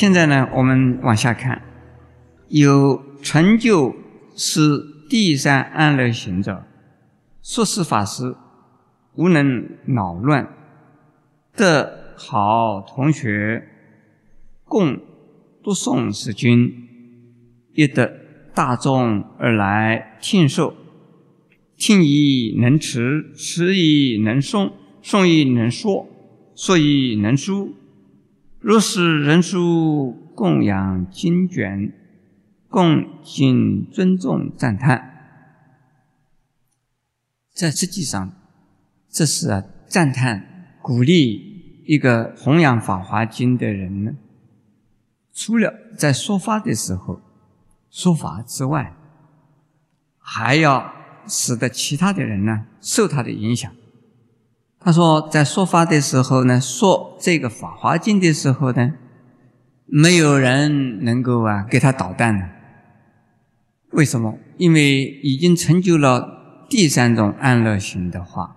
现在呢，我们往下看，有成就是第三安乐行者，说是法师，无能恼乱，得好同学，共读诵是经，亦得大众而来听受，听亦能持，持亦能诵，诵亦能说，说亦能书。若是人书供养经卷，共敬尊重赞叹，在实际上，这是啊赞叹鼓励一个弘扬《法华经》的人呢。除了在说法的时候说法之外，还要使得其他的人呢受他的影响。他说，在说法的时候呢，说这个《法华经》的时候呢，没有人能够啊给他捣蛋的。为什么？因为已经成就了第三种安乐行的话，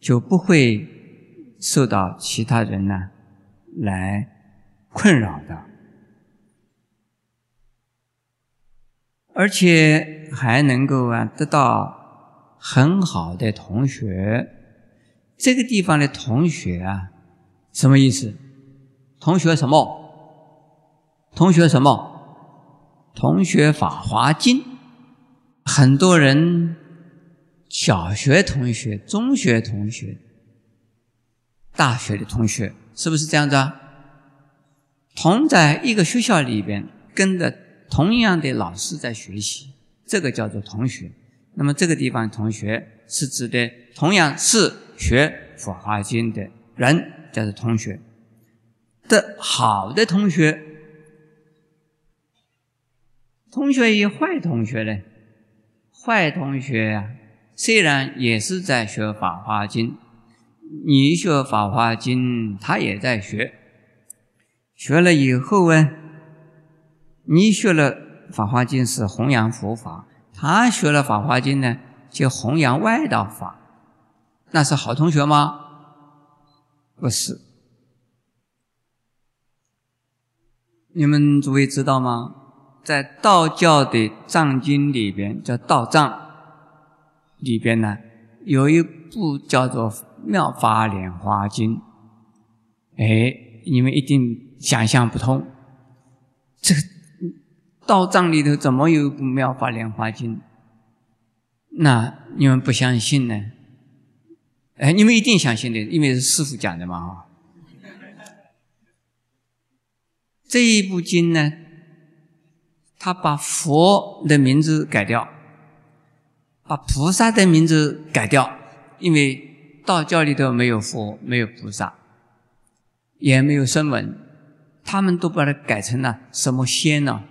就不会受到其他人呢来困扰的，而且还能够啊得到很好的同学。这个地方的同学啊，什么意思？同学什么？同学什么？同学《法华经》。很多人，小学同学、中学同学、大学的同学，是不是这样子啊？同在一个学校里边，跟着同样的老师在学习，这个叫做同学。那么这个地方同学是指的同样是。学《法华经》的人叫做同学，的好的同学，同学与坏同学呢？坏同学啊，虽然也是在学《法华经》，你学《法华经》，他也在学，学了以后啊，你学了《法华经》是弘扬佛法，他学了《法华经》呢，就弘扬外道法。那是好同学吗？不是。你们诸位知道吗？在道教的藏经里边，叫道藏里边呢，有一部叫做《妙法莲华经》。哎，你们一定想象不通，这个道藏里头怎么有一部《妙法莲华经》？那你们不相信呢？哎，你们一定相信的，因为是师傅讲的嘛，哈。这一部经呢，他把佛的名字改掉，把菩萨的名字改掉，因为道教里头没有佛，没有菩萨，也没有声闻，他们都把它改成了什么仙呢？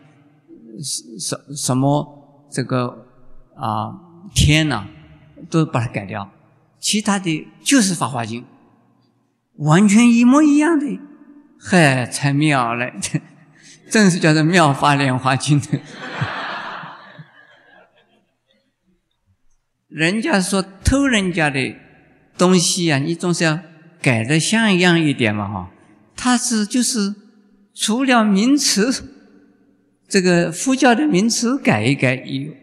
什什什么这个啊天呢？都把它改掉。其他的就是《法华经》，完全一模一样的，嗨，才妙了，正是叫做《妙法莲华经》。人家说偷人家的东西啊，你总是要改的像样一点嘛，哈。他是就是除了名词，这个佛教的名词改一改以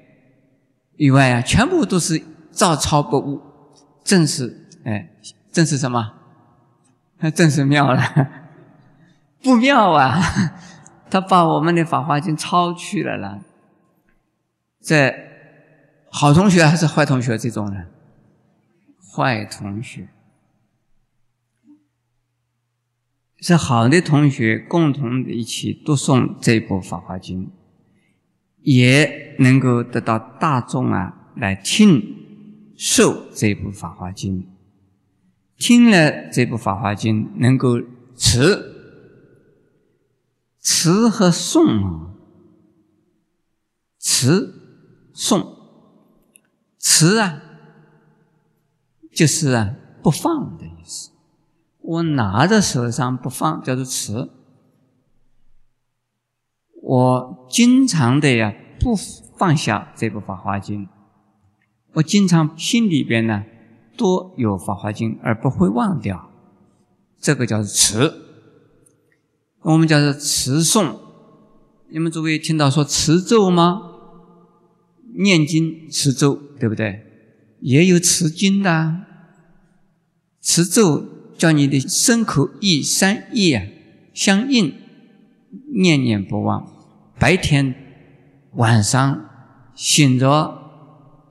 以外啊，全部都是照抄不误。正是，哎，正是什么？正是妙了，不妙啊！他把我们的《法华经》抄去了啦。这好同学还是坏同学？这种人，坏同学是好的同学，共同的一起读诵这部《法华经》，也能够得到大众啊来听。受这部《法华经》，听了这部《法华经》，能够持、持和诵啊，持、诵、持啊，就是啊不放的意思。我拿在手上不放，叫做持。我经常的呀不放下这部《法华经》。我经常心里边呢，多有《法华经》，而不会忘掉，这个叫做持。我们叫做持诵。你们诸位听到说持咒吗？念经持咒，对不对？也有持经的，持咒叫你的身口意三业啊相应，念念不忘。白天、晚上醒着、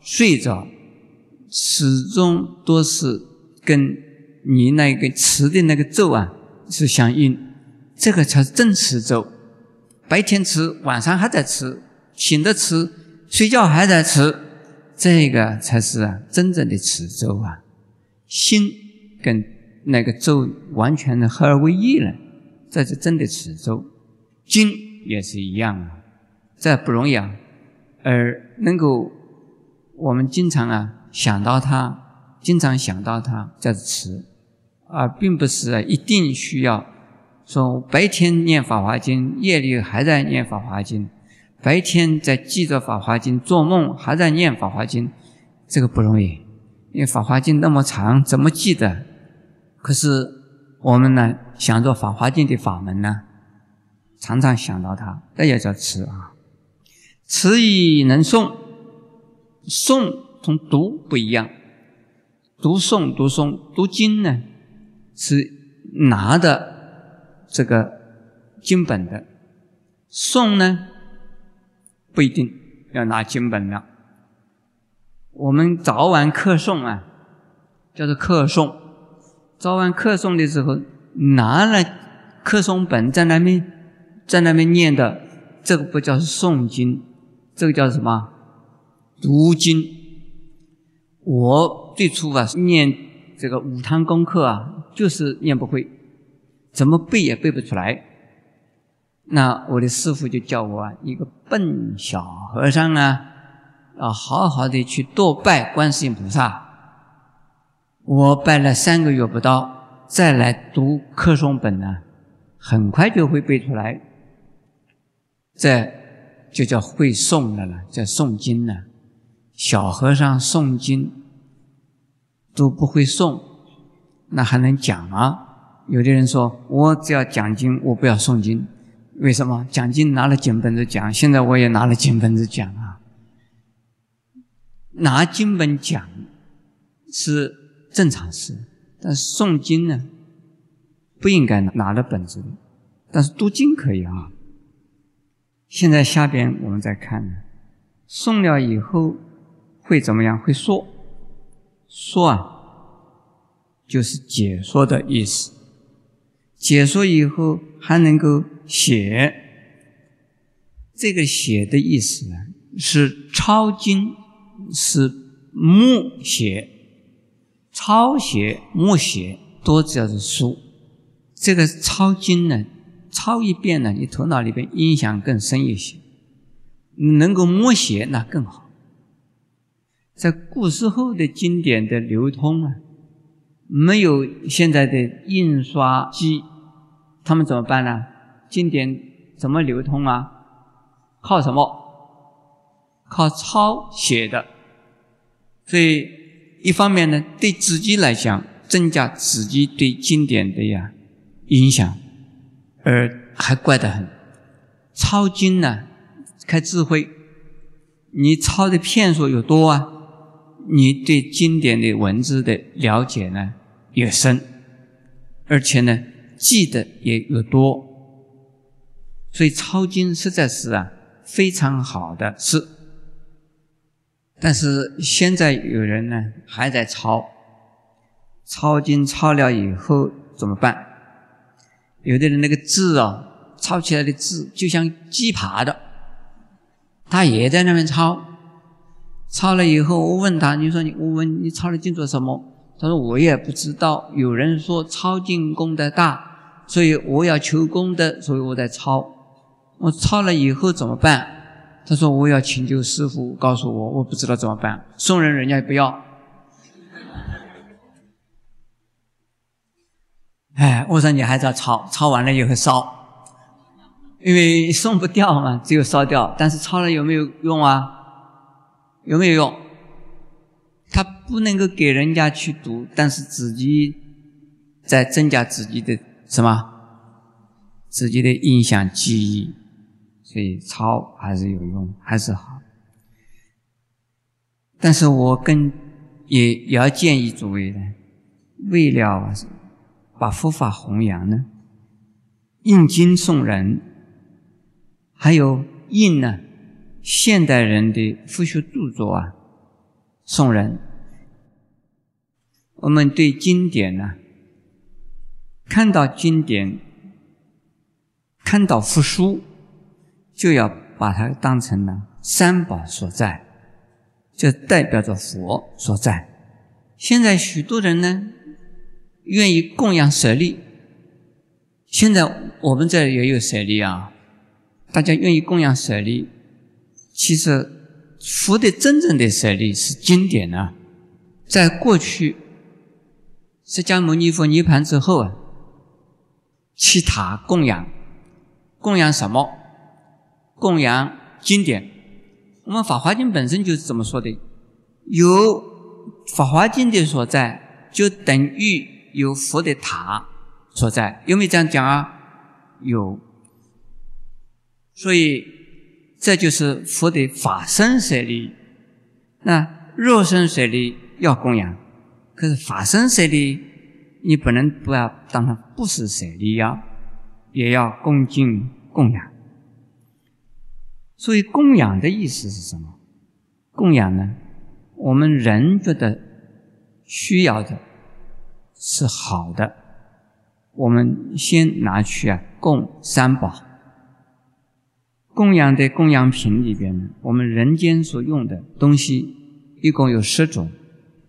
睡着，始终都是跟你那个持的那个咒啊是相应，这个才是真持咒。白天吃，晚上还在吃，醒着吃，睡觉还在吃，这个才是啊真正的持咒啊，心跟那个咒完全的合二为一了，这是真的持咒。经也是一样啊，这不容易啊，而能够我们经常啊想到它，经常想到它，叫做持，而并不是一定需要说白天念《法华经》，夜里还在念《法华经》。白天在记着《法华经》，做梦还在念《法华经》，这个不容易，因为《法华经》那么长，怎么记得？可是我们呢，想着《法华经》的法门呢，常常想到它，这也叫持啊。持以能诵，诵同读不一样。读诵、读诵、读经呢，是拿的这个经本的；诵呢。不一定要拿经本了。我们早晚课诵啊，叫做课诵。早晚课诵的时候，拿了课诵本在那边，在那边念的，这个不叫诵经，这个叫什么？读经。我最初啊念这个五堂功课啊，就是念不会，怎么背也背不出来。那我的师傅就叫我啊，一个笨小和尚啊，要好好的去多拜观世音菩萨。我拜了三个月不到，再来读课诵本呢，很快就会背出来。这就叫会诵的了，叫诵经了。小和尚诵经都不会诵，那还能讲吗？有的人说，我只要讲经，我不要诵经。为什么讲经拿了经本子讲？现在我也拿了经本子讲啊。拿经本讲是正常事，但是诵经呢，不应该拿了本子。但是读经可以啊。现在下边我们再看呢，诵了以后会怎么样？会说说啊，就是解说的意思。解说以后还能够。写这个写的意思呢，是抄经，是默写，抄写、默写都叫做书。这个抄经呢，抄一遍呢，你头脑里边印象更深一些。能够默写那更好。在古时候的经典的流通啊，没有现在的印刷机，他们怎么办呢？经典怎么流通啊？靠什么？靠抄写的。所以一方面呢，对自己来讲，增加自己对经典的呀影响，而还怪得很。抄经呢，开智慧，你抄的片数有多啊？你对经典的文字的了解呢越深，而且呢记得也有多。所以抄经实在是啊非常好的事，但是现在有人呢还在抄，抄经抄了以后怎么办？有的人那个字啊，抄起来的字就像鸡爬的，他也在那边抄，抄了以后我问他，你说你我问你抄了经做什么？他说我也不知道，有人说抄经功德大，所以我要求功德，所以我在抄。我抄了以后怎么办？他说我要请求师傅告诉我，我不知道怎么办。送人人家也不要。哎，我说你还是要抄，抄完了以后烧，因为送不掉嘛，只有烧掉。但是抄了有没有用啊？有没有用？他不能够给人家去读，但是自己在增加自己的什么自己的印象记忆，所以抄还是有用，还是好。但是我更也也要建议诸位呢，为了把佛法弘扬呢，印经送人，还有印呢现代人的佛学著作啊送人。我们对经典呢，看到经典，看到佛书，就要把它当成了三宝所在。就代表着佛所在。现在许多人呢，愿意供养舍利。现在我们这也有舍利啊，大家愿意供养舍利。其实佛的真正的舍利是经典啊。在过去，释迦牟尼佛涅盘之后啊，其他供养，供养什么？供养经典。我们《法华经》本身就是这么说的：有《法华经》的所在，就等于有佛的塔所在。有没有这样讲啊？有。所以这就是佛的法身舍利。那肉身舍利要供养，可是法身舍利你不能不要当成不是舍利呀，也要恭敬供养。所以供养的意思是什么？供养呢？我们人觉得需要的是好的，我们先拿去啊供三宝。供养的供养品里边呢，我们人间所用的东西一共有十种：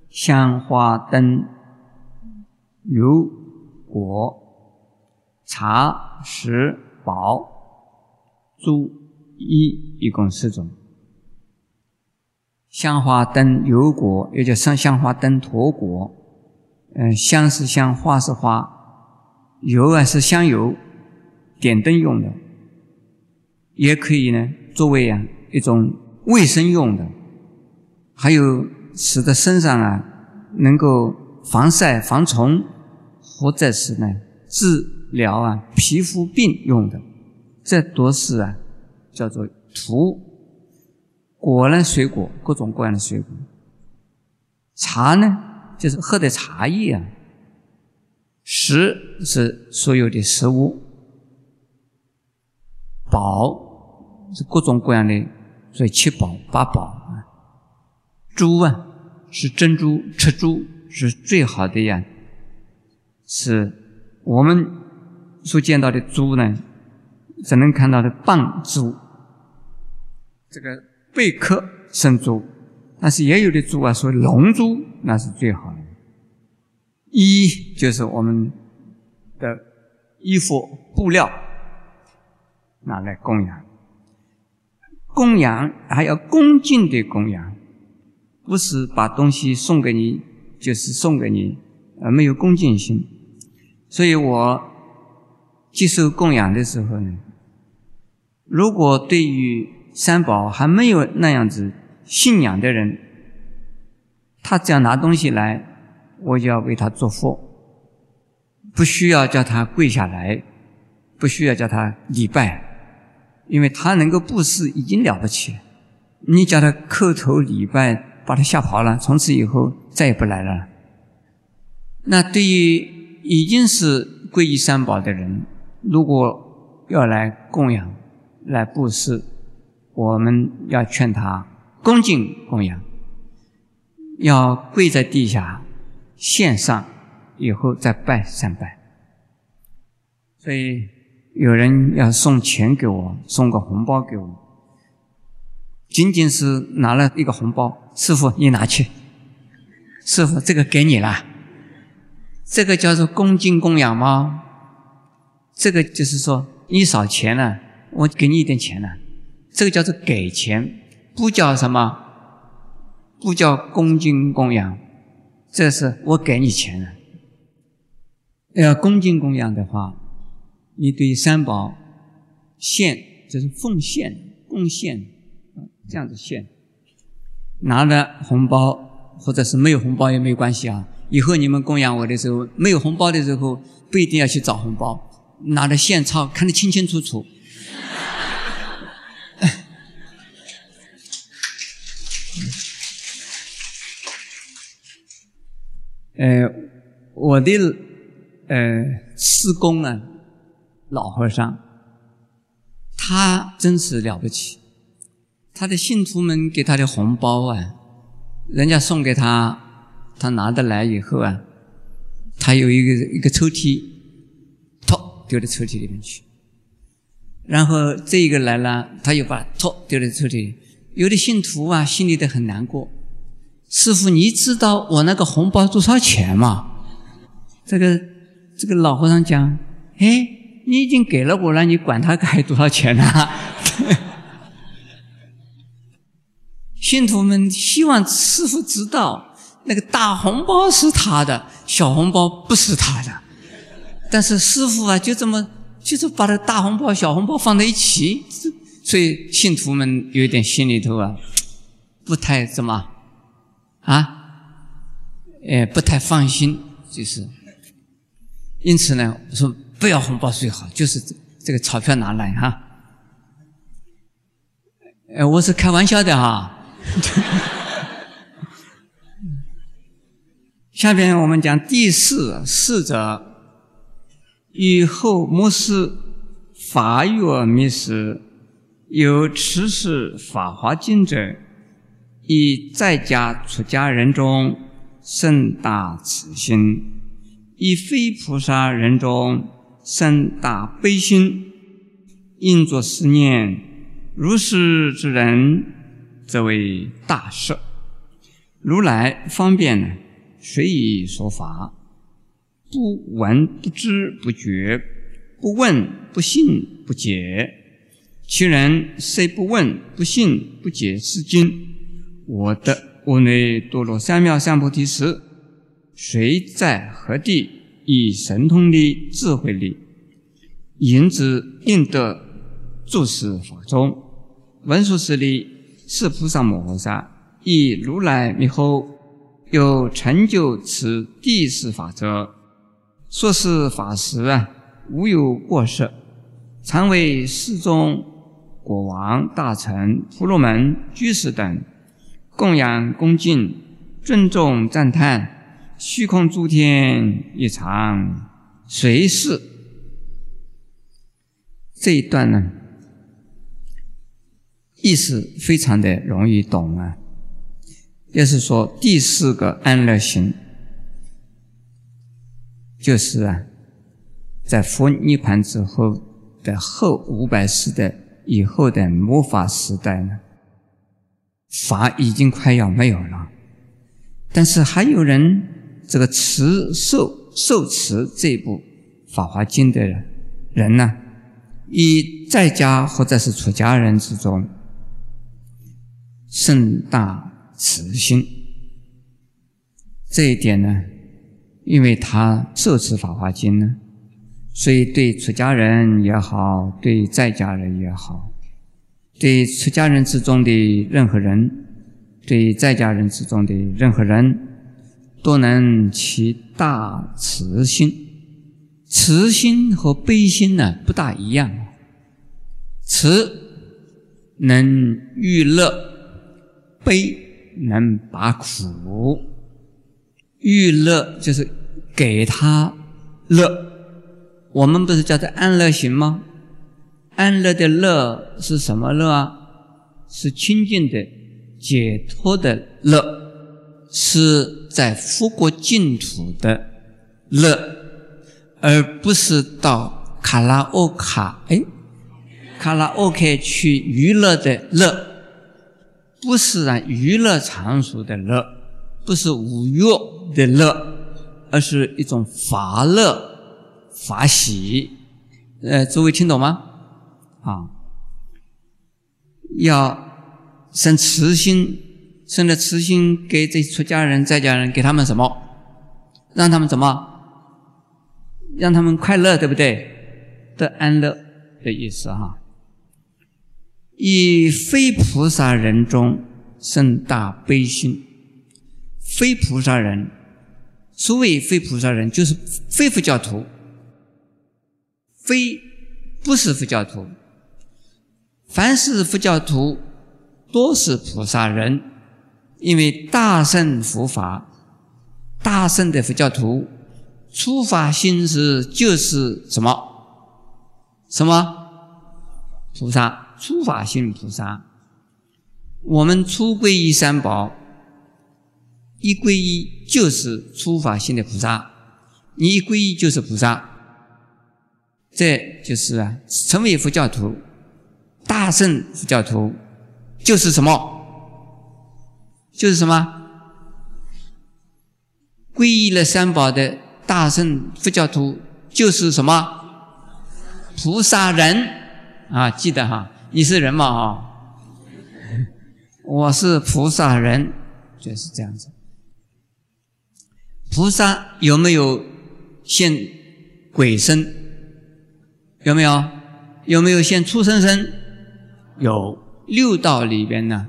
香花灯、油果、茶食宝、珠。一一共十种，香花灯油果，又叫香香花灯陀果。嗯，香是香，花是花，油啊是香油，点灯用的，也可以呢作为啊一种卫生用的，还有使得身上啊能够防晒防虫，或者是呢治疗啊皮肤病用的，这都是啊。叫做土果呢，水果各种各样的水果，茶呢就是喝的茶叶啊，食是所有的食物，宝是各种各样的，所以七宝八宝啊，珠啊是珍珠，赤珠是最好的呀，是我们所见到的珠呢，只能看到的棒珠。这个贝壳生珠，但是也有的珠啊，说龙珠那是最好的。衣就是我们的衣服布料，拿来供养。供养还要恭敬的供养，不是把东西送给你就是送给你，而没有恭敬心。所以我接受供养的时候呢，如果对于三宝还没有那样子信仰的人，他只要拿东西来，我就要为他做佛，不需要叫他跪下来，不需要叫他礼拜，因为他能够布施已经了不起了。你叫他叩头礼拜，把他吓跑了，从此以后再也不来了。那对于已经是皈依三宝的人，如果要来供养、来布施，我们要劝他恭敬供养，要跪在地下献上，以后再拜三拜。所以有人要送钱给我，送个红包给我，仅仅是拿了一个红包，师傅你拿去，师傅这个给你了，这个叫做恭敬供养吗？这个就是说你少钱了，我给你一点钱了。这个叫做给钱，不叫什么，不叫恭敬供养，这是我给你钱了。要恭敬供养的话，你对三宝献，这是奉献、贡献，这样子献。拿了红包或者是没有红包也没有关系啊。以后你们供养我的时候，没有红包的时候，不一定要去找红包，拿着现钞，看得清清楚楚。呃，我的呃施工啊，老和尚，他真是了不起。他的信徒们给他的红包啊，人家送给他，他拿得来以后啊，他有一个一个抽屉，托丢到抽屉里面去。然后这一个来了，他又把托丢到抽屉。有的信徒啊，心里都很难过。师傅，你知道我那个红包多少钱吗？这个这个老和尚讲：“哎，你已经给了我了，你管他该多少钱呢？” 信徒们希望师傅知道，那个大红包是他的，小红包不是他的。但是师傅啊，就这么就是把这大红包、小红包放在一起，所以信徒们有点心里头啊，不太怎么。啊，哎，不太放心，就是，因此呢，我说不要红包最好，就是这个钞票拿来哈。哎，我是开玩笑的哈。下边我们讲第四，四者，以后末世法月密时，有持世法华经者。以在家出家人中生大慈心，以非菩萨人中生大悲心，应作思念：如是之人，则为大赦。如来方便呢，随意说法，不闻不知不觉，不问不信不解。其人虽不问不信不解是经。我的屋内多罗三藐三菩提时，谁在何地以神通力、智慧力，引之应得住世法中？文殊师利是菩萨摩诃萨，以如来灭后，有成就此第四法则。说是法时啊，无有过失，常为世宗、国王、大臣、婆罗门、居士等。供养恭敬，尊重赞叹，虚空诸天一常随侍。这一段呢，意思非常的容易懂啊。也是说第四个安乐行，就是啊，在佛涅盘之后的后五百世的以后的魔法时代呢。法已经快要没有了，但是还有人这个持受受持这部《法华经》的人呢，以在家或者是出家人之中，盛大慈心。这一点呢，因为他受持《法华经》呢，所以对出家人也好，对在家人也好。对出家人之中的任何人，对在家人之中的任何人，都能起大慈心。慈心和悲心呢不大一样。慈能欲乐，悲能拔苦。欲乐就是给他乐，我们不是叫做安乐行吗？安乐的乐是什么乐啊？是清净的、解脱的乐，是在佛国净土的乐，而不是到卡拉 OK 哎，卡拉 OK 去娱乐的乐，不是啊娱乐场所的乐，不是五欲的乐，而是一种法乐、法喜。呃，诸位听懂吗？啊，要生慈心，生了慈心，给这出家人、在家人，给他们什么？让他们怎么？让他们快乐，对不对？得安乐的意思哈。以非菩萨人中生大悲心，非菩萨人，所谓非菩萨人，就是非佛教徒。非不是佛教徒。凡是佛教徒，多是菩萨人，因为大圣佛法，大圣的佛教徒，出发心时就是什么？什么？菩萨，出法心菩萨。我们初皈依三宝，一皈依就是出法心的菩萨，你一皈依就是菩萨，这就是啊，成为佛教徒。大圣佛教徒就是什么？就是什么？皈依了三宝的大圣佛教徒就是什么？菩萨人啊！记得哈，你是人嘛？哈，我是菩萨人，就是这样子。菩萨有没有现鬼身？有没有？有没有现畜生身？有六道里边呢，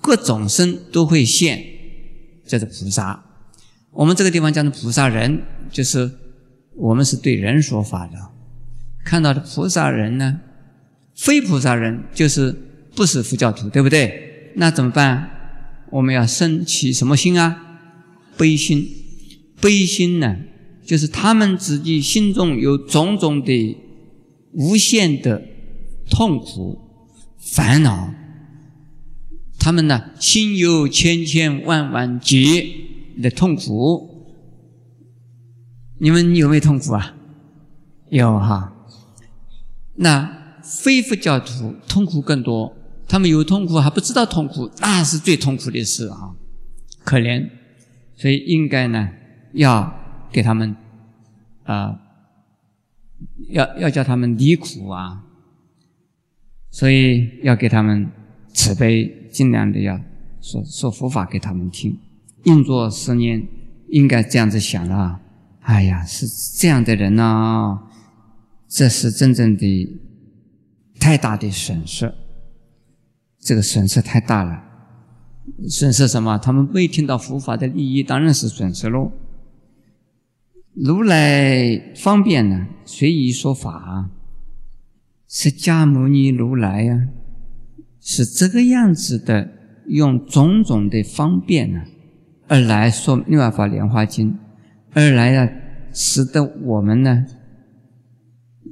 各种身都会现，这是菩萨。我们这个地方讲的菩萨人，就是我们是对人说法的。看到的菩萨人呢，非菩萨人就是不是佛教徒，对不对？那怎么办？我们要生起什么心啊？悲心。悲心呢，就是他们自己心中有种种的无限的。痛苦、烦恼，他们呢心有千千万万劫的痛苦，你们有没有痛苦啊？有哈。那非佛教徒痛苦更多，他们有痛苦还不知道痛苦，那是最痛苦的事啊，可怜。所以应该呢要给他们啊，要要叫他们离苦啊。所以要给他们慈悲，尽量的要说说佛法给他们听。硬做十年，应该这样子想了。哎呀，是这样的人呐，这是真正的太大的损失。这个损失太大了，损失什么？他们未听到佛法的利益，当然是损失喽。如来方便呢，随意说法。释迦牟尼如来呀，是这个样子的，用种种的方便呢，而来说《六法莲花经》，而来啊，使得我们呢，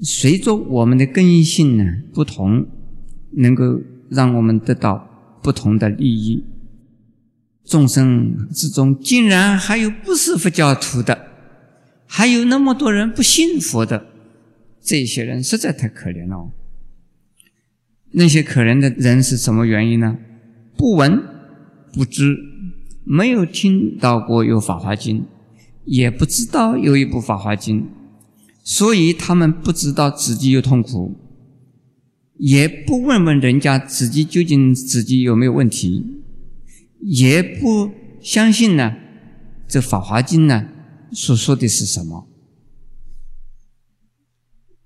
随着我们的根性呢不同，能够让我们得到不同的利益。众生之中，竟然还有不是佛教徒的，还有那么多人不信佛的。这些人实在太可怜了。那些可怜的人是什么原因呢？不闻不知，没有听到过有《法华经》，也不知道有一部《法华经》，所以他们不知道自己有痛苦，也不问问人家自己究竟自己有没有问题，也不相信呢。这《法华经》呢所说的是什么？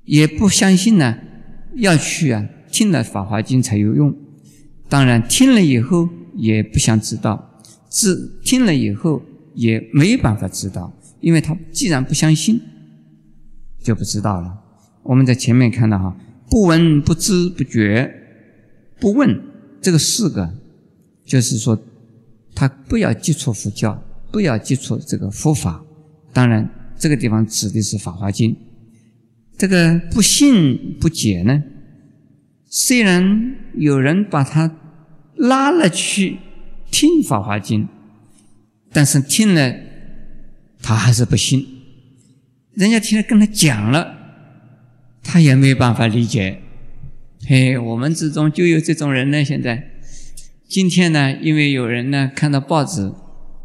也不相信呢，要去啊听了《法华经》才有用。当然听了以后也不想知道，知听了以后也没有办法知道，因为他既然不相信，就不知道了。我们在前面看到哈，不闻不知不觉不问这个四个，就是说他不要接触佛教，不要接触这个佛法。当然这个地方指的是《法华经》。这个不信不解呢？虽然有人把他拉了去听《法华经》，但是听了他还是不信。人家听了跟他讲了，他也没有办法理解。嘿，我们之中就有这种人呢。现在今天呢，因为有人呢看到报纸，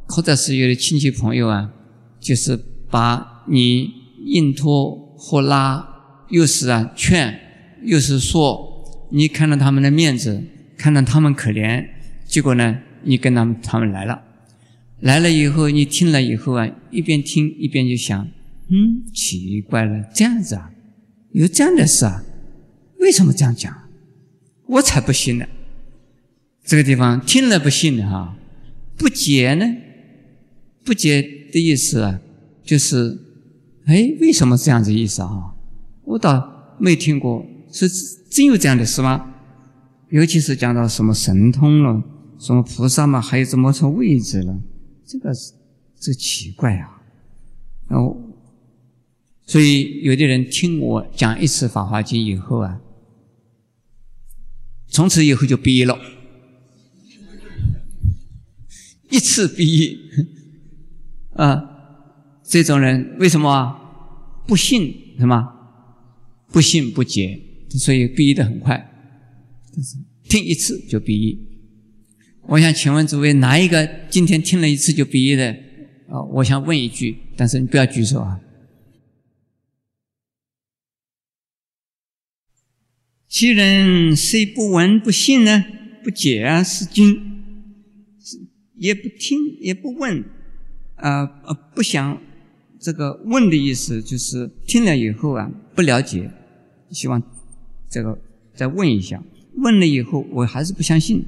或者是有的亲戚朋友啊，就是把你硬拖。或拉，又是啊劝，又是说，你看到他们的面子，看到他们可怜，结果呢，你跟他们他们来了，来了以后，你听了以后啊，一边听一边就想，嗯，奇怪了，这样子啊，有这样的事啊，为什么这样讲？我才不信呢。这个地方听了不信的哈，不解呢，不解的意思啊，就是。哎，为什么这样子意思啊？我倒没听过，是真有这样的事吗？尤其是讲到什么神通了，什么菩萨嘛，还有怎么成位置了，这个是这奇怪啊！然后，所以有的人听我讲一次《法华经》以后啊，从此以后就毕业了，一次毕业啊！这种人为什么不信？什么不信不解，所以毕业的很快。听一次就毕业。我想请问诸位，哪一个今天听了一次就毕业的？啊，我想问一句，但是你不要举手啊。其人虽不闻不信呢？不解啊，是经，也不听也不问，啊呃，不想这个问的意思，就是听了以后啊，不了解，希望这个再问一下。问了以后，我还是不相信。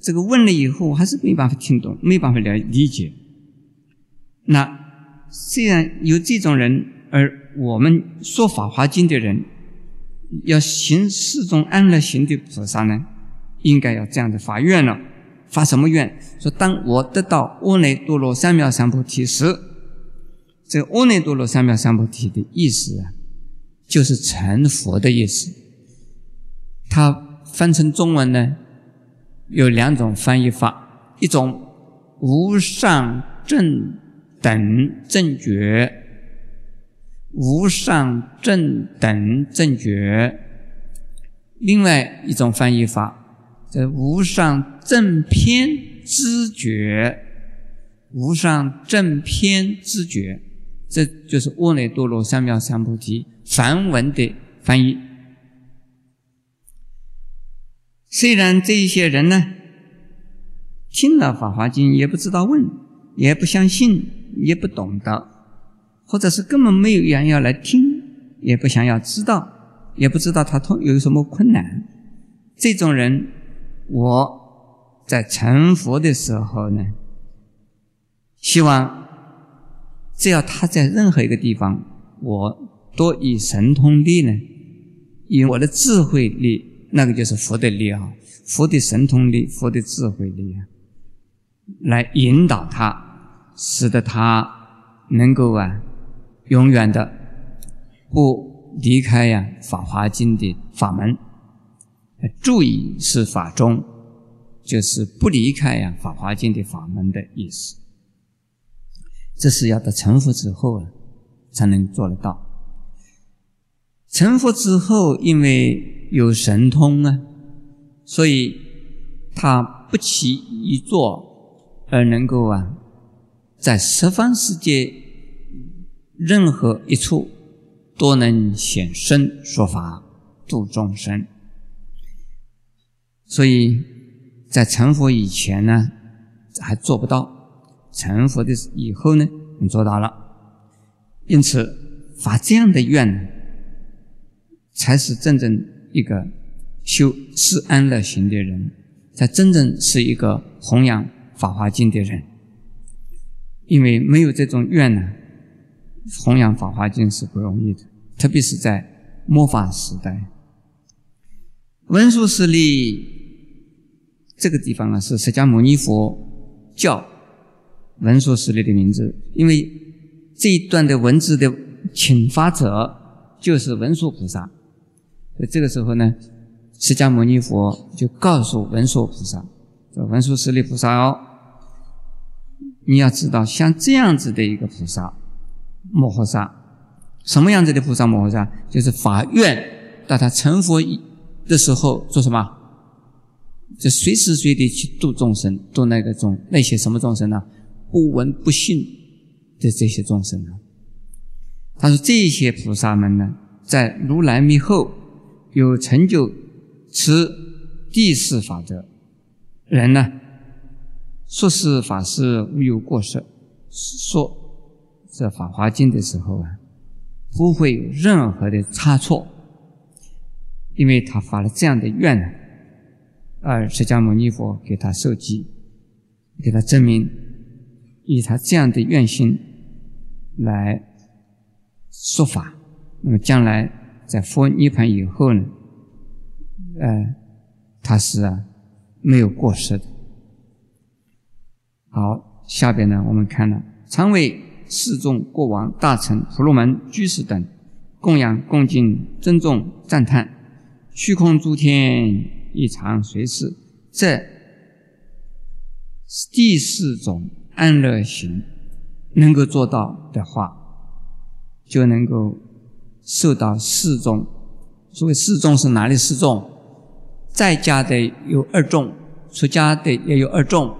这个问了以后，我还是没办法听懂，没办法了理解。那虽然有这种人，而我们说《法华经》的人，要行四种安乐行的菩萨呢，应该要这样的发愿了。发什么愿？说当我得到阿耨多罗三藐三菩提时，这阿耨多罗三藐三菩提的意思啊，就是成佛的意思。他。翻成中文呢，有两种翻译法：一种无上正等正觉，无上正等正觉；另外一种翻译法，这无上正偏知觉，无上正偏知觉，这就是阿耨多罗三藐三菩提梵文的翻译。虽然这一些人呢，听了《法华经》也不知道问，也不相信，也不懂得，或者是根本没有人要来听，也不想要知道，也不知道他通有什么困难。这种人，我在成佛的时候呢，希望只要他在任何一个地方，我多以神通力呢，以我的智慧力。那个就是佛的力啊，佛的神通力，佛的智慧力啊，来引导他，使得他能够啊，永远的不离开呀《法华经》的法门。注意是法中，就是不离开呀《法华经》的法门的意思。这是要到成佛之后啊，才能做得到。成佛之后，因为。有神通啊，所以他不起一坐，而能够啊，在十方世界任何一处都能显身说法度众生。所以在成佛以前呢，还做不到；成佛的以后呢，你做到了。因此发这样的愿，才是真正。一个修四安乐行的人，才真正是一个弘扬法华经的人。因为没有这种愿呢，弘扬法华经是不容易的，特别是在末法时代。文殊师利这个地方啊，是释迦牟尼佛叫文殊师利的名字，因为这一段的文字的请发者就是文殊菩萨。所以这个时候呢，释迦牟尼佛就告诉文殊菩萨：“说文殊师利菩萨哦，你要知道，像这样子的一个菩萨，摩诃萨，什么样子的菩萨摩诃萨？就是法愿到他成佛的时候做什么？就随时随地去度众生，度那个众那些什么众生呢？不闻不信的这些众生呢？他说这些菩萨们呢，在如来灭后。”有成就持第四法则人呢，说是法师无有过失，说这《法华经》的时候啊，不会有任何的差错，因为他发了这样的愿呢，而释迦牟尼佛给他授记，给他证明，以他这样的愿心来说法，那么将来。在佛涅盘以后呢，呃，他是啊没有过失的。好，下边呢，我们看了常为世众、国王、大臣、婆罗门、居士等供养、恭敬、尊重、赞叹，虚空诸天亦常随侍。这第四种安乐行能够做到的话，就能够受到四众。所谓四众是哪里四众？在家的有二众，出家的也有二众。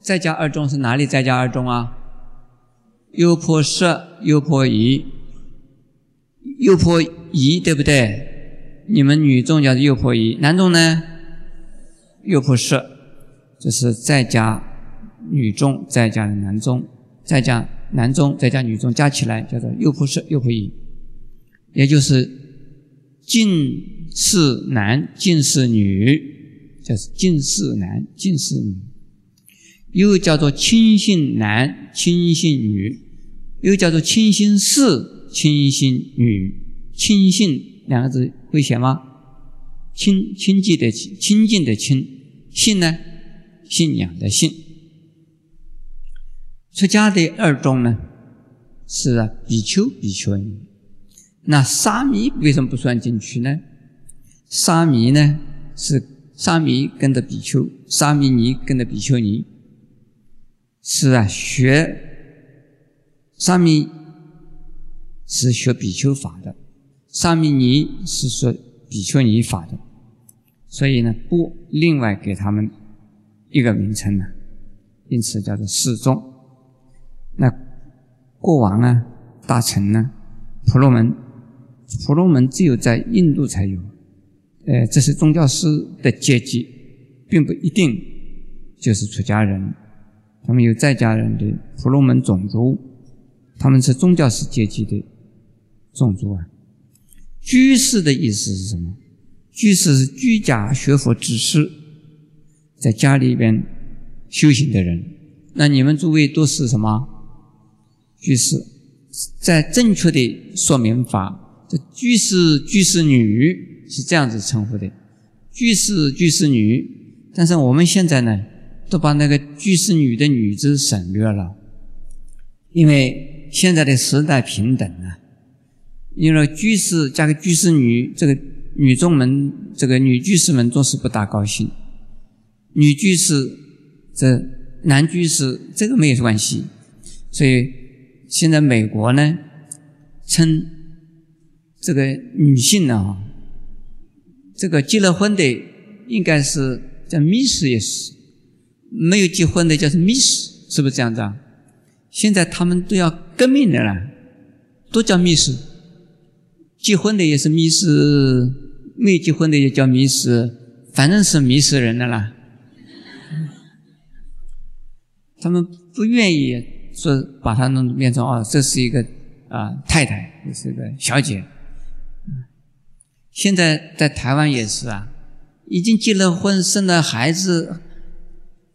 在家二众是哪里？在家二众啊？优婆塞、优婆夷、优婆夷，对不对？你们女众叫做优婆夷，男众呢？优婆塞，这是在家女众，在家男众，在家男众，在家女众加起来叫做优婆塞、优婆夷，也就是近世男、近世女，就是近世男、近世女。又叫做亲信男、亲信女，又叫做亲信士、亲信女。亲信两个字会写吗？亲亲近的亲，亲近的亲，信呢？信仰的信。出家的二众呢？是，比丘、比丘尼。那沙弥为什么不算进去呢？沙弥呢是沙弥跟着比丘，沙弥尼跟着比丘尼。是啊，学沙弥是学比丘法的，沙弥尼是说比丘尼法的，所以呢，不另外给他们一个名称呢，因此叫做四众。那国王呢，大臣呢，婆罗门，婆罗门只有在印度才有，呃，这是宗教师的阶级，并不一定就是出家人。他们有在家人的婆罗门种族，他们是宗教式阶级的种族啊。居士的意思是什么？居士是居家学佛之士，在家里边修行的人。那你们诸位都是什么？居士，在正确的说明法，这居士、居士女是这样子称呼的。居士、居士女，但是我们现在呢？都把那个居士女的女字省略了，因为现在的时代平等啊，因为居士加个居士女，这个女众们，这个女居士们总是不大高兴。女居士这男居士这个没有关系，所以现在美国呢称这个女性呢，这个结了婚的应该是叫 Miss 也是。没有结婚的叫 Miss，是不是这样子啊？现在他们都要革命的了，都叫 Miss。结婚的也是 Miss，没结婚的也叫 Miss，反正是迷死人的啦。他们不愿意说把它弄变成哦，这是一个啊太太，这是一个小姐。现在在台湾也是啊，已经结了婚，生了孩子。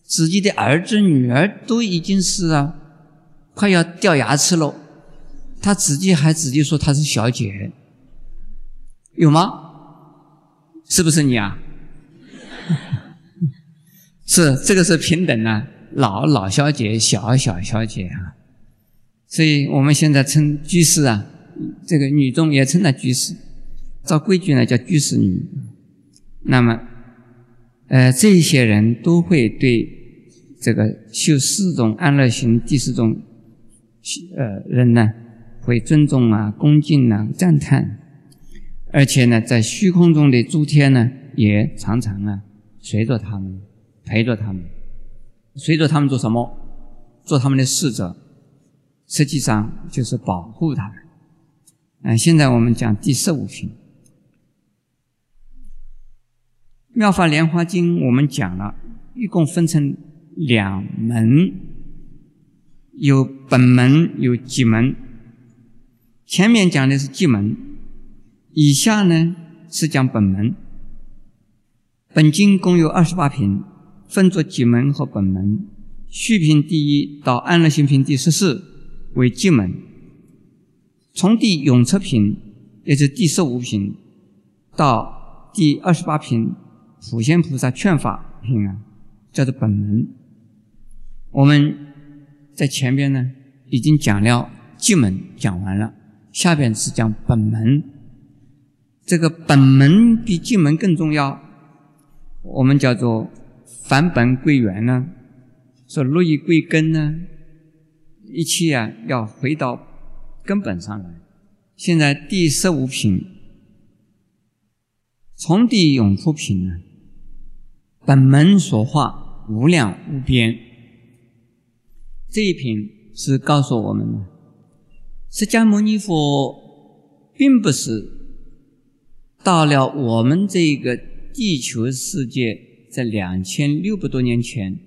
自己的儿子女儿都已经是啊，快要掉牙齿了，他自己还自己说他是小姐，有吗？是不是你啊？是这个是平等啊，老老小姐，小小小姐啊，所以我们现在称居士啊，这个女中也称她居士，照规矩呢叫居士女。那么，呃，这些人都会对。这个修四种安乐行，第四种，呃，人呢会尊重啊、恭敬啊、赞叹，而且呢，在虚空中的诸天呢，也常常啊随着他们，陪着他们，随着他们做什么？做他们的侍者，实际上就是保护他们。嗯，现在我们讲第十五品，《妙法莲华经》，我们讲了一共分成。两门，有本门，有基门。前面讲的是基门，以下呢是讲本门。本经共有二十八品，分作几门和本门。序品第一到安乐行品第十四为基门，从第永彻品也就是第十五品到第二十八品普贤菩萨劝法品啊，叫做本门。我们在前边呢已经讲了进门，讲完了，下边是讲本门。这个本门比进门更重要，我们叫做返本归元呢，说落叶归根呢，一切啊要回到根本上来。现在第十五品，从地永出品呢，本门所化无量无边。这一品是告诉我们，释迦牟尼佛并不是。到了我们这个地球世界，在两千六百多年前，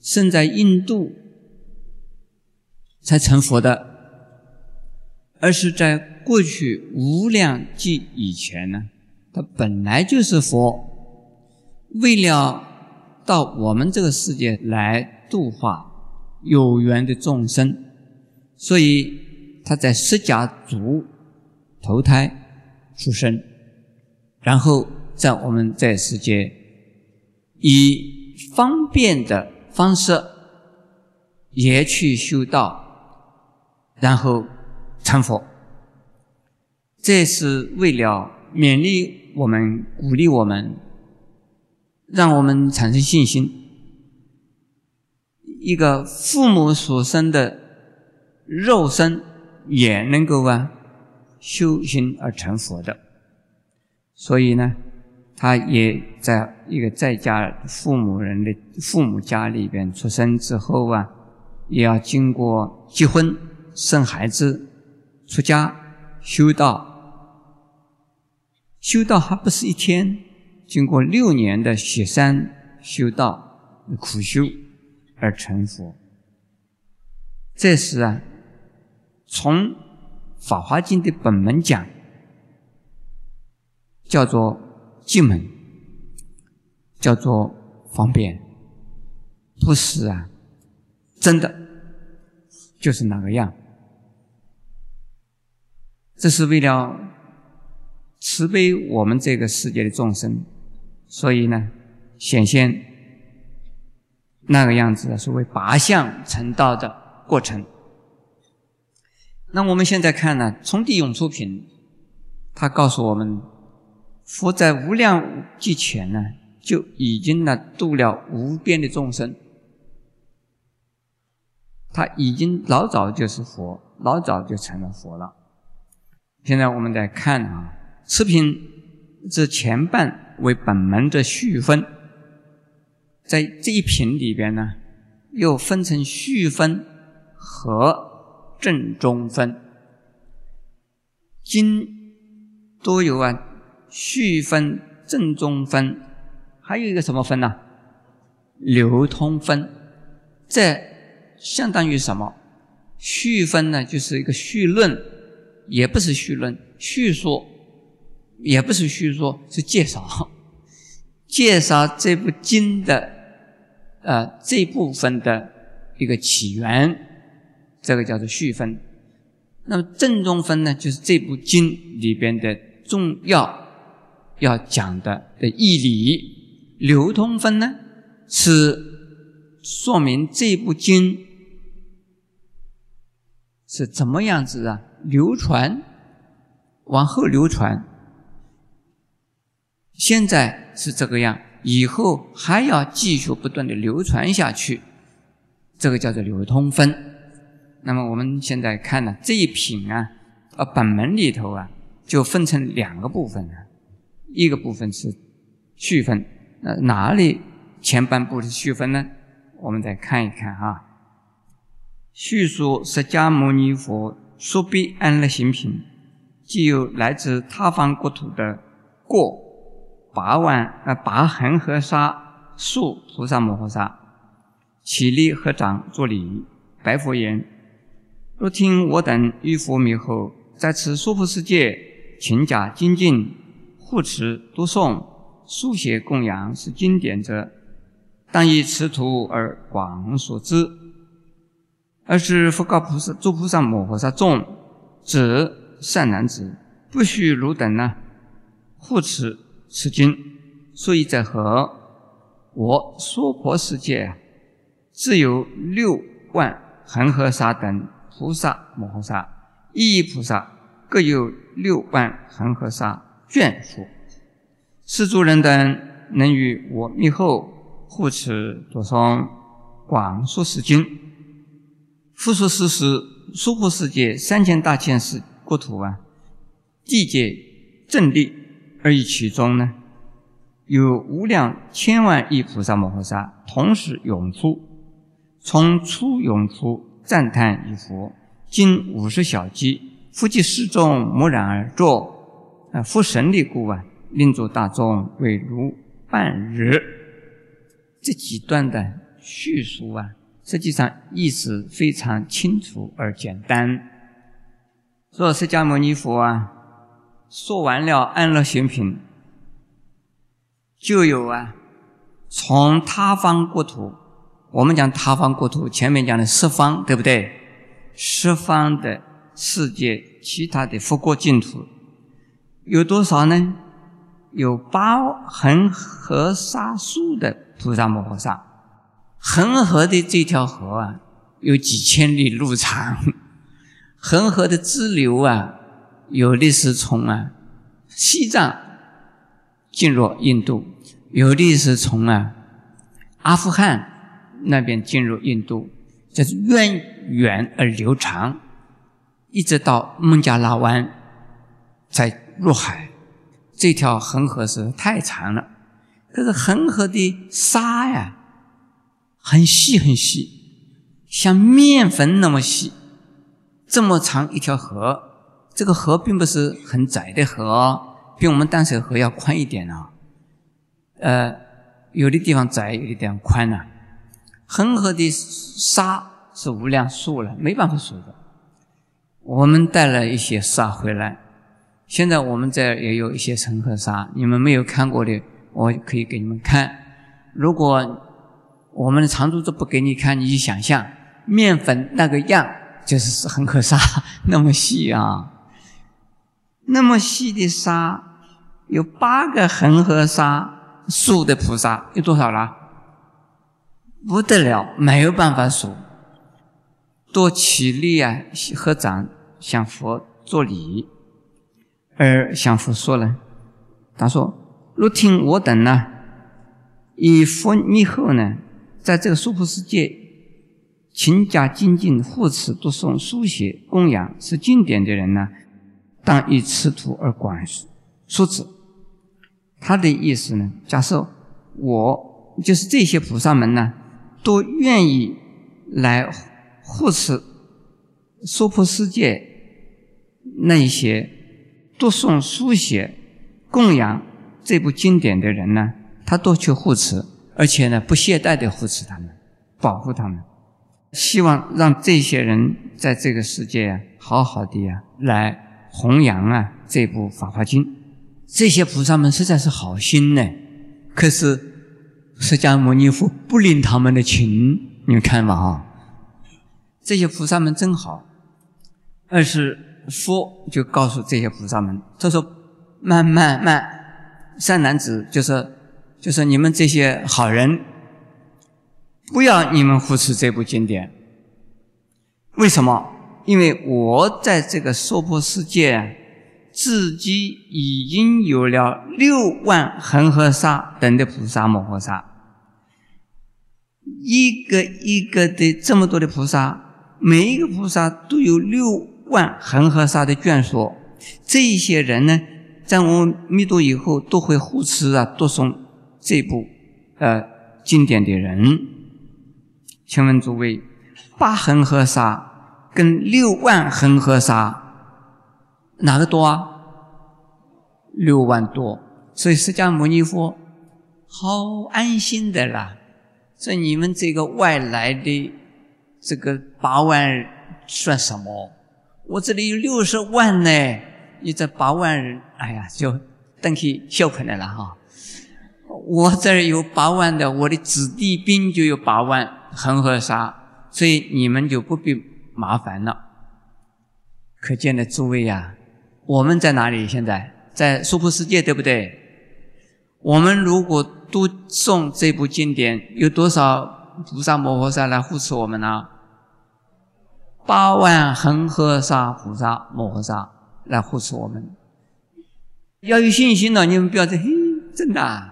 生在印度才成佛的，而是在过去无量纪以前呢，他本来就是佛，为了到我们这个世界来度化有缘的众生，所以他在释迦族投胎出生。然后在我们这世界，以方便的方式也去修道，然后成佛。这是为了勉励我们、鼓励我们，让我们产生信心。一个父母所生的肉身也能够啊修行而成佛的。所以呢，他也在一个在家父母人的父母家里边出生之后啊，也要经过结婚、生孩子、出家、修道。修道还不是一天，经过六年的雪山修道苦修而成佛。这是啊，从《法华经》的本门讲。叫做进门，叫做方便，不是啊，真的就是那个样。这是为了慈悲我们这个世界的众生，所以呢，显现那个样子的所谓八相成道的过程。那我们现在看呢，从地涌出品，他告诉我们。佛在无量劫前呢，就已经呢度了无边的众生。他已经老早就是佛，老早就成了佛了。现在我们再看啊，持品这前半为本门的序分，在这一品里边呢，又分成序分和正中分。经都有啊。序分、正中分，还有一个什么分呢？流通分。这相当于什么？序分呢，就是一个序论，也不是序论，叙说，也不是叙说，是介绍，介绍这部经的呃这部分的一个起源，这个叫做序分。那么正中分呢，就是这部经里边的重要。要讲的的义理，流通分呢，是说明这部经是怎么样子啊？流传，往后流传，现在是这个样，以后还要继续不断的流传下去，这个叫做流通分。那么我们现在看呢，这一品啊，呃，本门里头啊，就分成两个部分了。一个部分是序分，那哪里前半部是序分呢？我们再看一看啊。叙述释迦牟尼佛说彼安乐行品，既有来自他方国土的过八万啊八恒河沙数菩萨摩诃萨，起立合掌作礼，白佛言：若听我等于佛灭后，在此娑婆世界，勤假精进。护持、读诵、书写、供养是经典者，当以此图而广所知。而是佛告菩萨、诸菩萨摩诃萨众：子善男子，不许汝等呢护持此经，所以在何？我娑婆世界，自有六万恒河沙等菩萨摩诃萨，一一菩萨各有六万恒河沙眷属。是诸人等能与我密后护持读诵广说是经，复说事实，娑婆世界三千大千世国土啊，地界正立，而以其中呢，有无量千万亿菩萨摩诃萨同时涌出，从出涌出，赞叹一佛，经五十小偈，复即世众默然而坐，啊，复神力故啊。令诸大众为如半日，这几段的叙述啊，实际上意思非常清楚而简单。说释迦牟尼佛啊，说完了安乐行品，就有啊，从他方国土，我们讲他方国土，前面讲的十方，对不对？十方的世界，其他的佛国净土有多少呢？有八恒河沙数的菩萨摩诃萨，恒河的这条河啊，有几千里路长。恒河的支流啊，有的是从啊西藏进入印度，有的是从啊阿富汗那边进入印度，这是源远而流长，一直到孟加拉湾，再入海。这条恒河是太长了，可是恒河的沙呀，很细很细，像面粉那么细。这么长一条河，这个河并不是很窄的河，比我们淡水河要宽一点啊。呃，有的地方窄，有的地方宽呢。恒河的沙是无量数了，没办法数的。我们带了一些沙回来。现在我们这也有一些恒河沙，你们没有看过的，我可以给你们看。如果我们的常住者不给你看，你就想象面粉那个样，就是恒河沙那么细啊，那么细的沙，有八个恒河沙数的菩萨有多少了？不得了，没有办法数。多起立啊，合掌向佛作礼。而向佛说了，他说：“若听我等呢，以佛密后呢，在这个娑婆世界，勤加精进护持读诵书写供养是经典的人呢，当以此土而广说之。”他的意思呢，假设我就是这些菩萨们呢，都愿意来护持娑婆世界那一些。读诵、书写、供养这部经典的人呢，他都去护持，而且呢不懈怠的护持他们，保护他们，希望让这些人在这个世界呀，好好的呀来弘扬啊这部《法华经》。这些菩萨们实在是好心呢，可是释迦牟尼佛不领他们的情，你们看吧啊，这些菩萨们真好，二是。佛就告诉这些菩萨们：“他说，慢慢慢，善男子，就是就是你们这些好人，不要你们扶持这部经典。为什么？因为我在这个娑婆世界，自己已经有了六万恒河沙等的菩萨摩诃萨，一个一个的这么多的菩萨，每一个菩萨都有六。”万恒河沙的眷属，这一些人呢，在我密度以后都会护持啊，读诵这部呃经典的人。请问诸位，八恒河沙跟六万恒河沙哪个多啊？六万多，所以释迦牟尼佛好安心的啦。说你们这个外来的这个八万算什么？我这里有六十万呢，你这八万人，哎呀，就等于小可能了哈。我这儿有八万的，我的子弟兵就有八万恒河沙，所以你们就不必麻烦了。可见的诸位呀，我们在哪里？现在在娑婆世界，对不对？我们如果读诵这部经典，有多少菩萨摩诃萨来护持我们呢？八万恒河沙菩萨摩诃萨来护持我们。要有信心呢，你们不要再嘿，真的。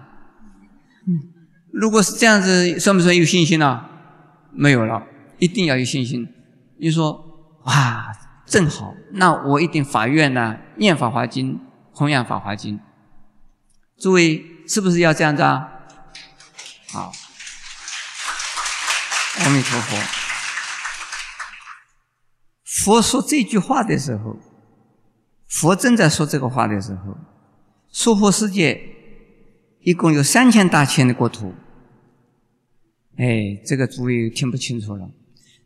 如果是这样子，算不算有信心呢？没有了，一定要有信心。你说哇，正好，那我一定法院呢，念法华经，弘扬法华经。诸位是不是要这样子啊？好，阿弥陀佛。佛说这句话的时候，佛正在说这个话的时候。娑婆世界一共有三千大千的国土，哎，这个诸位听不清楚了。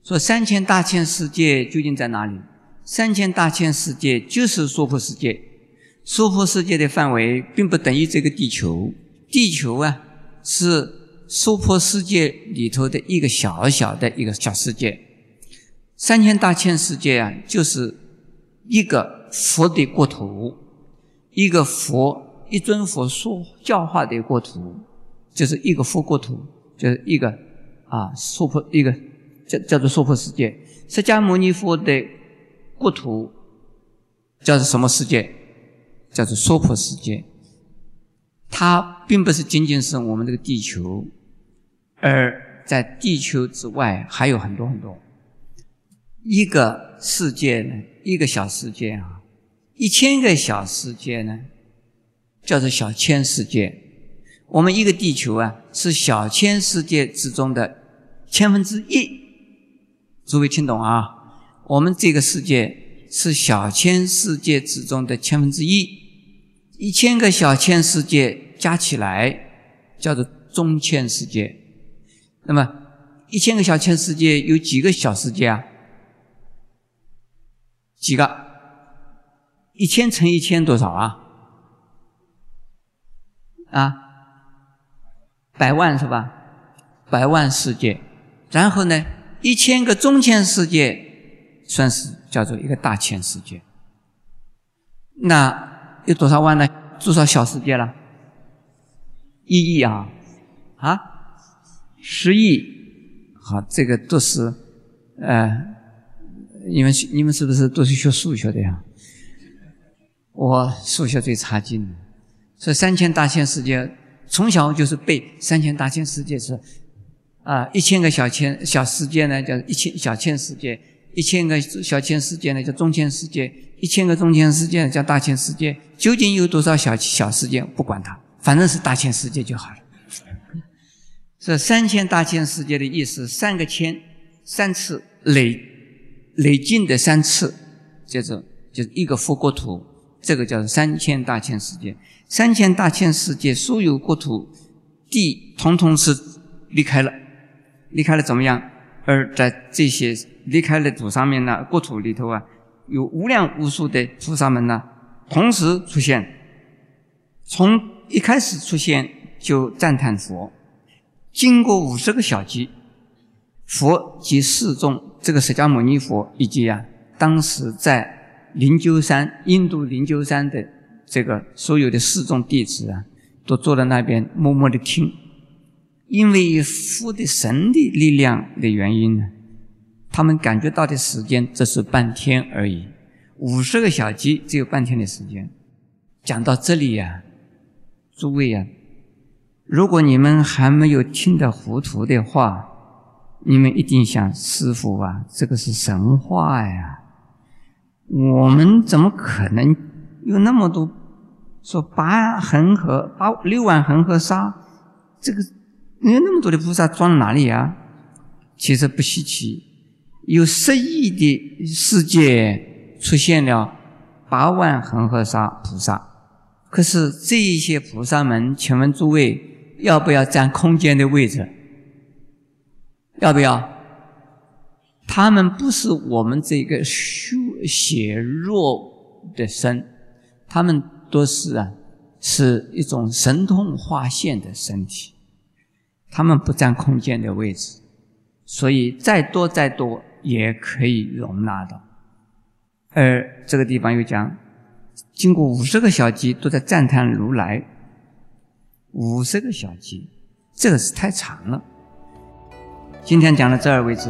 说三千大千世界究竟在哪里？三千大千世界就是娑婆世界。娑婆世界的范围并不等于这个地球，地球啊是娑婆世界里头的一个小小的一个小世界。三千大千世界啊，就是一个佛的国土。一个佛，一尊佛说教化的国土，就是一个佛国土，就是一个啊娑婆一个叫叫做娑婆世界。释迦牟尼佛的国土叫做什么世界？叫做娑婆世界。它并不是仅仅是我们这个地球，而在地球之外还有很多很多。一个世界呢，一个小世界啊。一千个小世界呢，叫做小千世界。我们一个地球啊，是小千世界之中的千分之一。诸位听懂啊？我们这个世界是小千世界之中的千分之一。一千个小千世界加起来叫做中千世界。那么，一千个小千世界有几个小世界啊？几个？一千乘一千多少啊？啊，百万是吧？百万世界，然后呢，一千个中千世界算是叫做一个大千世界。那有多少万呢？多少小世界了？一亿啊？啊？十亿？好，这个都是呃，你们你们是不是都是学数学的呀？我数学最差劲，所以三千大千世界，从小就是背三千大千世界是，啊，一千个小千小世界呢叫一千小千世界，一千个小千世界呢叫中千世界，一千个中千世界叫大千世界。究竟有多少小小世界？不管它，反正是大千世界就好了。这三千大千世界的意思，三个千，三次累累进的三次，就是就是一个佛国土。这个叫三千大千世界，三千大千世界所有国土地，统统是离开了，离开了怎么样？而在这些离开的土上面呢，国土里头啊，有无量无数的菩萨们呢，同时出现。从一开始出现就赞叹佛，经过五十个小集，佛及四众，这个释迦牟尼佛以及啊，当时在。灵鹫山，印度灵鹫山的这个所有的四众弟子啊，都坐在那边默默的听，因为佛的神的力量的原因呢，他们感觉到的时间只是半天而已，五十个小节只有半天的时间。讲到这里呀，诸位呀，如果你们还没有听得糊涂的话，你们一定想师傅啊，这个是神话呀。我们怎么可能有那么多说八恒河八六万恒河沙？这个有那么多的菩萨装哪里呀？其实不稀奇，有十亿的世界出现了八万恒河沙菩萨。可是这一些菩萨们，请问诸位要不要占空间的位置？要不要？他们不是我们这个虚血弱的身，他们都是啊，是一种神通化现的身体，他们不占空间的位置，所以再多再多也可以容纳的。而这个地方又讲，经过五十个小节都在赞叹如来，五十个小节，这个是太长了。今天讲到这儿为止。